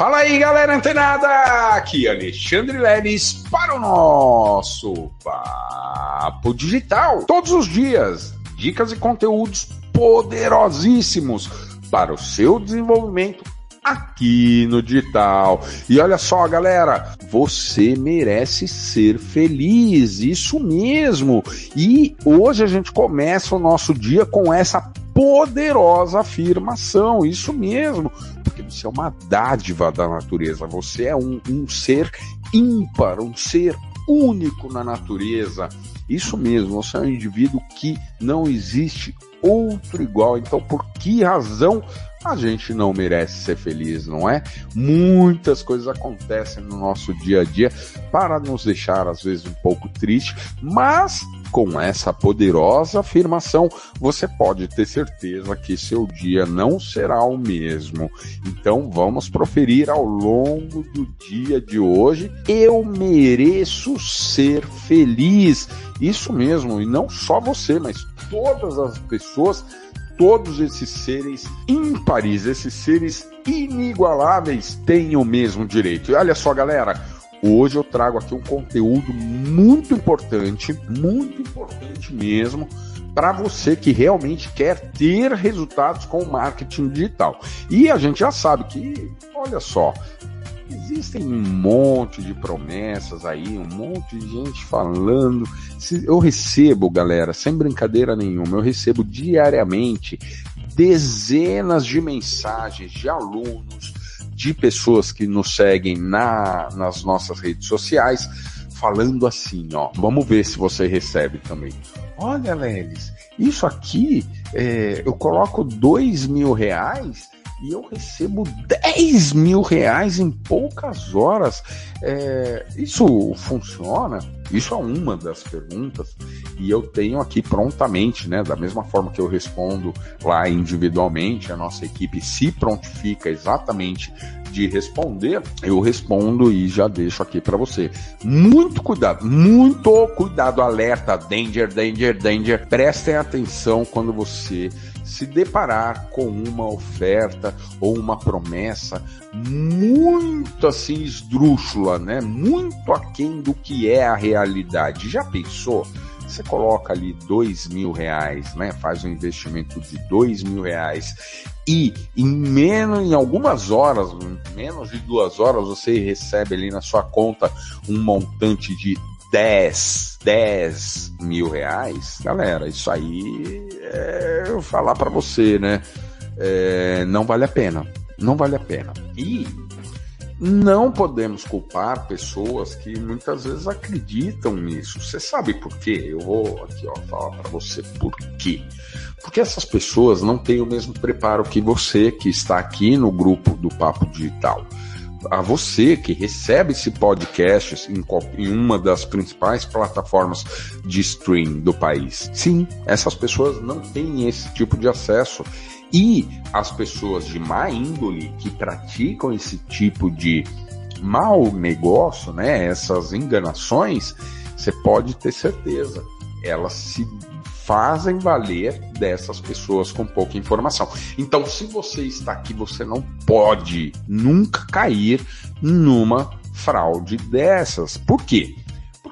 Fala aí, galera antenada! Aqui é Alexandre Leles para o nosso Papo Digital. Todos os dias, dicas e conteúdos poderosíssimos para o seu desenvolvimento aqui no digital. E olha só, galera, você merece ser feliz, isso mesmo. E hoje a gente começa o nosso dia com essa poderosa afirmação, isso mesmo, você é uma dádiva da natureza, você é um, um ser ímpar, um ser único na natureza. Isso mesmo, você é um indivíduo que não existe outro igual. Então, por que razão a gente não merece ser feliz, não é? Muitas coisas acontecem no nosso dia a dia para nos deixar às vezes um pouco triste, mas com essa poderosa afirmação, você pode ter certeza que seu dia não será o mesmo. Então vamos proferir ao longo do dia de hoje: eu mereço ser feliz. Isso mesmo, e não só você, mas todas as pessoas todos esses seres ímpares, esses seres inigualáveis têm o mesmo direito. E olha só, galera, hoje eu trago aqui um conteúdo muito importante, muito importante mesmo, para você que realmente quer ter resultados com o marketing digital. E a gente já sabe que, olha só, Existem um monte de promessas aí, um monte de gente falando. Eu recebo, galera, sem brincadeira nenhuma, eu recebo diariamente dezenas de mensagens de alunos, de pessoas que nos seguem na, nas nossas redes sociais, falando assim, ó. Vamos ver se você recebe também. Olha, Lelis, isso aqui é, eu coloco dois mil reais e eu recebo 10 mil reais em poucas horas. É, isso funciona? Isso é uma das perguntas e eu tenho aqui prontamente, né? Da mesma forma que eu respondo lá individualmente, a nossa equipe se prontifica exatamente de responder, eu respondo e já deixo aqui para você. Muito cuidado, muito cuidado, alerta, danger, danger, danger. Prestem atenção quando você se deparar com uma oferta ou uma promessa muito assim esdrúxula, né? Muito aquém do que é a realidade. Já pensou? Você coloca ali dois mil reais, né? Faz um investimento de dois mil reais e em menos, em algumas horas, menos de duas horas, você recebe ali na sua conta um montante de 10, 10 mil reais, galera, isso aí é eu falar para você, né? É, não vale a pena. Não vale a pena. E não podemos culpar pessoas que muitas vezes acreditam nisso. Você sabe por quê? Eu vou aqui ó, falar para você por quê. Porque essas pessoas não têm o mesmo preparo que você que está aqui no grupo do Papo Digital a você que recebe esse podcast em, em, uma das principais plataformas de stream do país. Sim, essas pessoas não têm esse tipo de acesso. E as pessoas de má índole que praticam esse tipo de mau negócio, né, essas enganações, você pode ter certeza, elas se fazem valer dessas pessoas com pouca informação. Então, se você está aqui, você não pode nunca cair numa fraude dessas. Por quê?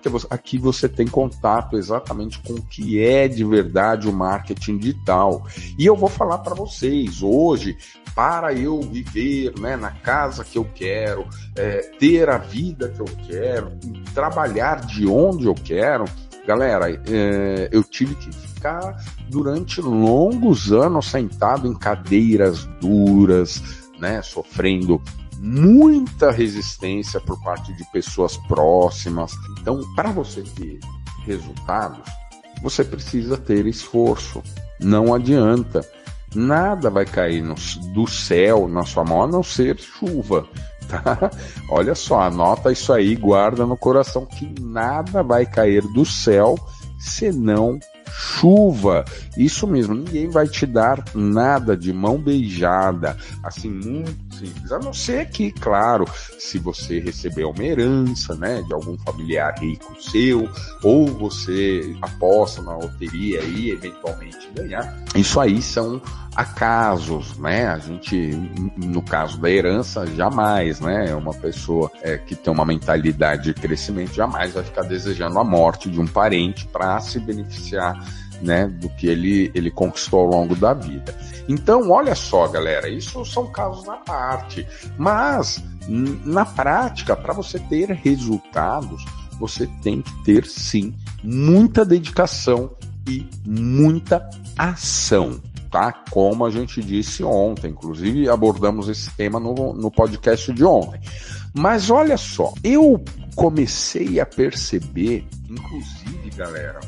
Porque aqui você tem contato exatamente com o que é de verdade o marketing digital. E eu vou falar para vocês hoje, para eu viver né, na casa que eu quero, é, ter a vida que eu quero, trabalhar de onde eu quero. Galera, é, eu tive que ficar durante longos anos sentado em cadeiras duras, né, sofrendo muita resistência por parte de pessoas próximas. Então, para você ter resultados, você precisa ter esforço. Não adianta. Nada vai cair no, do céu na sua mão a não ser chuva. Tá? Olha só, anota isso aí, guarda no coração que nada vai cair do céu senão chuva. Isso mesmo, ninguém vai te dar nada de mão beijada. Assim, simples. A não ser que, claro, se você recebeu uma herança, né, de algum familiar rico seu, ou você aposta na loteria e eventualmente ganhar, isso aí são acasos, né? A gente, no caso da herança, jamais, né? Uma pessoa é, que tem uma mentalidade de crescimento jamais vai ficar desejando a morte de um parente para se beneficiar né, do que ele, ele conquistou ao longo da vida. Então, olha só, galera, isso são casos à parte. Mas, na prática, para você ter resultados, você tem que ter sim muita dedicação e muita ação. Tá? Como a gente disse ontem, inclusive abordamos esse tema no, no podcast de ontem. Mas olha só, eu comecei a perceber, inclusive, galera,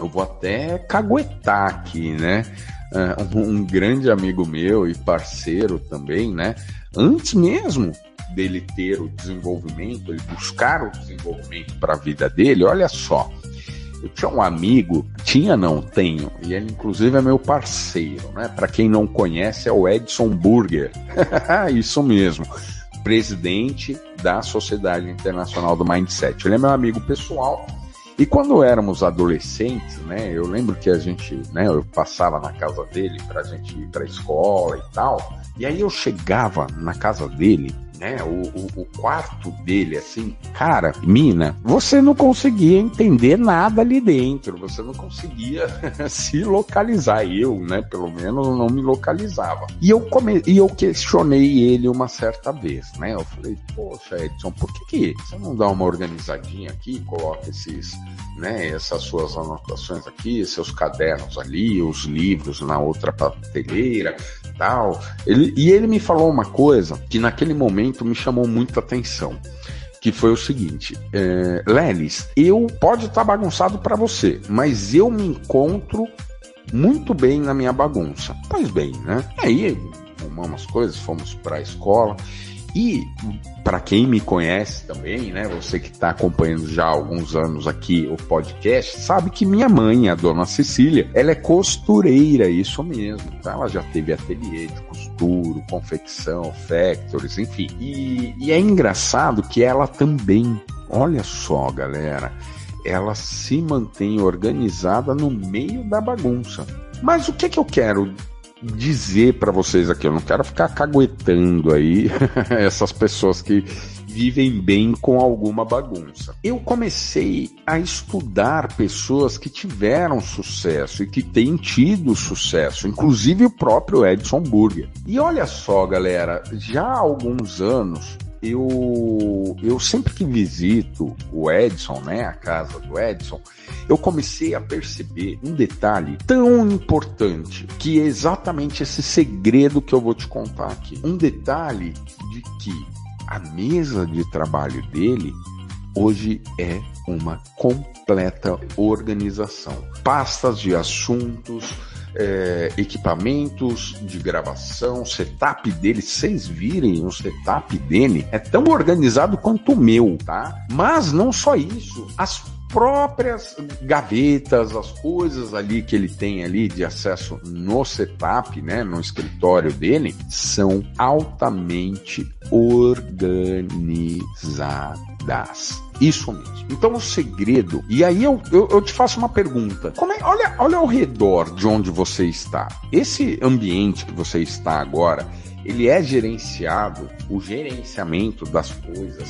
eu vou até caguetar aqui, né? Uh, um grande amigo meu e parceiro também, né? Antes mesmo dele ter o desenvolvimento, ele buscar o desenvolvimento para a vida dele, olha só. Eu tinha um amigo, tinha não, tenho, e ele inclusive é meu parceiro, né? Para quem não conhece, é o Edson Burger. Isso mesmo. Presidente da Sociedade Internacional do Mindset. Ele é meu amigo pessoal e quando éramos adolescentes, né, eu lembro que a gente, né, eu passava na casa dele pra gente ir pra escola e tal, e aí eu chegava na casa dele né? O, o, o, quarto dele, assim, cara, mina, você não conseguia entender nada ali dentro, você não conseguia se localizar. Eu, né, pelo menos, não me localizava. E eu, come... e eu questionei ele uma certa vez, né? Eu falei, poxa, Edson, por que, que você não dá uma organizadinha aqui, coloca esses, né, essas suas anotações aqui, seus cadernos ali, os livros na outra prateleira, tal. Ele, e ele me falou uma coisa que naquele momento me chamou muita atenção. Que foi o seguinte, é, Lelis, eu pode estar tá bagunçado para você, mas eu me encontro muito bem na minha bagunça. Pois bem, né? Aí arrumamos as coisas, fomos para a escola e para quem me conhece também, né, você que está acompanhando já há alguns anos aqui o podcast, sabe que minha mãe, a dona Cecília, ela é costureira, isso mesmo, tá? Ela já teve ateliê de costura, confecção, factories, enfim. E, e é engraçado que ela também, olha só, galera, ela se mantém organizada no meio da bagunça. Mas o que, que eu quero dizer para vocês aqui, eu não quero ficar caguetando aí essas pessoas que vivem bem com alguma bagunça. Eu comecei a estudar pessoas que tiveram sucesso e que têm tido sucesso, inclusive o próprio Edson Burger. E olha só, galera, já há alguns anos eu, eu sempre que visito o Edson, né, a casa do Edson, eu comecei a perceber um detalhe tão importante que é exatamente esse segredo que eu vou te contar aqui. Um detalhe de que a mesa de trabalho dele hoje é uma completa organização. Pastas de assuntos, é, equipamentos de gravação, setup dele, vocês virem o setup dele, é tão organizado quanto o meu, tá? Mas não só isso, as próprias gavetas, as coisas ali que ele tem ali de acesso no setup, né, no escritório dele, são altamente organizadas. Isso mesmo. Então o segredo. E aí eu, eu, eu, te faço uma pergunta. É, olha, olha ao redor de onde você está. Esse ambiente que você está agora, ele é gerenciado, o gerenciamento das coisas,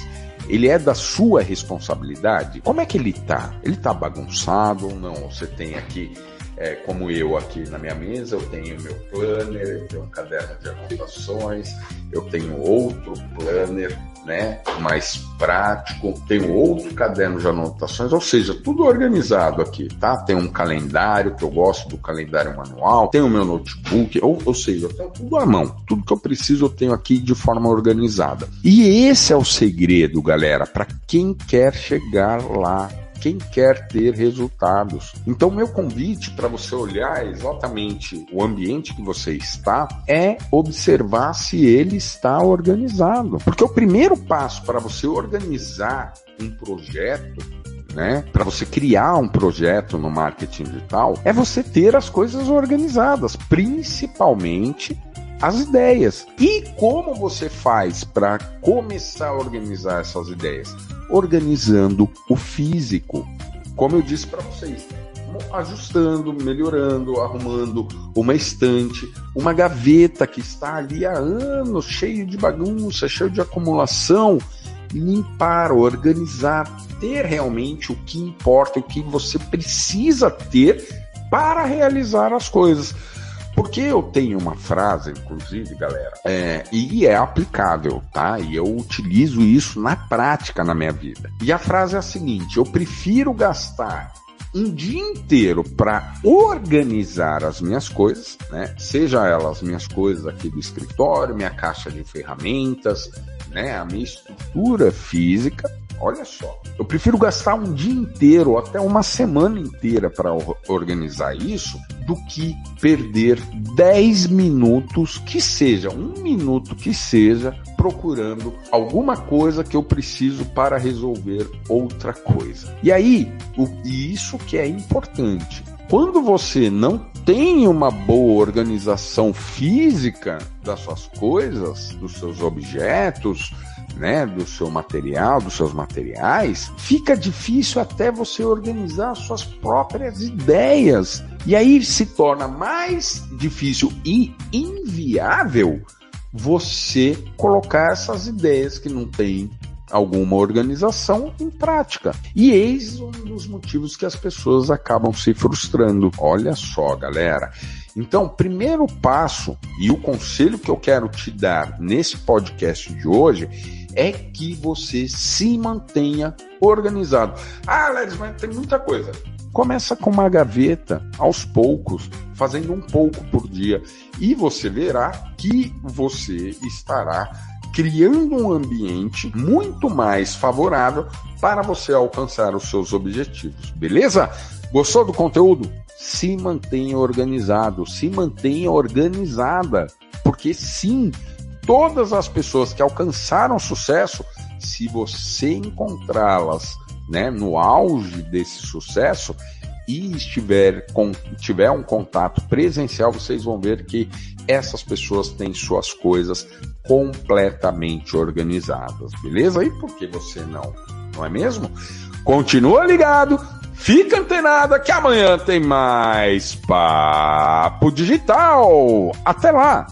ele é da sua responsabilidade? Como é que ele tá? Ele tá bagunçado ou não? Você tem aqui é, como eu aqui na minha mesa, eu tenho meu planner, eu tenho um caderno de anotações, eu tenho outro planner, né, mais prático, tenho outro caderno de anotações, ou seja, tudo organizado aqui, tá? Tem um calendário, que eu gosto do calendário manual, tenho o meu notebook, ou, ou seja, eu tenho tudo à mão, tudo que eu preciso eu tenho aqui de forma organizada. E esse é o segredo, galera, para quem quer chegar lá quem quer ter resultados. Então, meu convite para você olhar exatamente o ambiente que você está é observar se ele está organizado. Porque o primeiro passo para você organizar um projeto né? Para você criar um projeto no marketing digital, é você ter as coisas organizadas, principalmente as ideias. E como você faz para começar a organizar essas ideias? Organizando o físico. Como eu disse para vocês, ajustando, melhorando, arrumando uma estante, uma gaveta que está ali há anos, cheio de bagunça, cheio de acumulação, limpar, organizar, ter realmente o que importa, o que você precisa ter para realizar as coisas. Porque eu tenho uma frase, inclusive, galera, é, e é aplicável, tá? E eu utilizo isso na prática na minha vida. E a frase é a seguinte: eu prefiro gastar um dia inteiro para organizar as minhas coisas, né? Seja elas minhas coisas aqui do escritório, minha caixa de ferramentas, né? A minha estrutura física, Olha só, eu prefiro gastar um dia inteiro, até uma semana inteira para organizar isso, do que perder 10 minutos, que seja, um minuto que seja, procurando alguma coisa que eu preciso para resolver outra coisa. E aí, o, e isso que é importante. Quando você não tem uma boa organização física das suas coisas, dos seus objetos, né, do seu material, dos seus materiais, fica difícil até você organizar suas próprias ideias. E aí se torna mais difícil e inviável você colocar essas ideias que não tem alguma organização em prática. E eis um dos motivos que as pessoas acabam se frustrando. Olha só, galera. Então, primeiro passo e o conselho que eu quero te dar nesse podcast de hoje é que você se mantenha organizado. Ah, Alex, mas tem muita coisa. Começa com uma gaveta, aos poucos, fazendo um pouco por dia, e você verá que você estará criando um ambiente muito mais favorável para você alcançar os seus objetivos, beleza? Gostou do conteúdo? Se mantenha organizado, se mantenha organizada, porque sim, todas as pessoas que alcançaram sucesso, se você encontrá-las né, no auge desse sucesso e estiver com, tiver um contato presencial, vocês vão ver que essas pessoas têm suas coisas completamente organizadas, beleza? E por que você não? Não é mesmo? Continua ligado, fica antenada que amanhã tem mais Papo Digital. Até lá!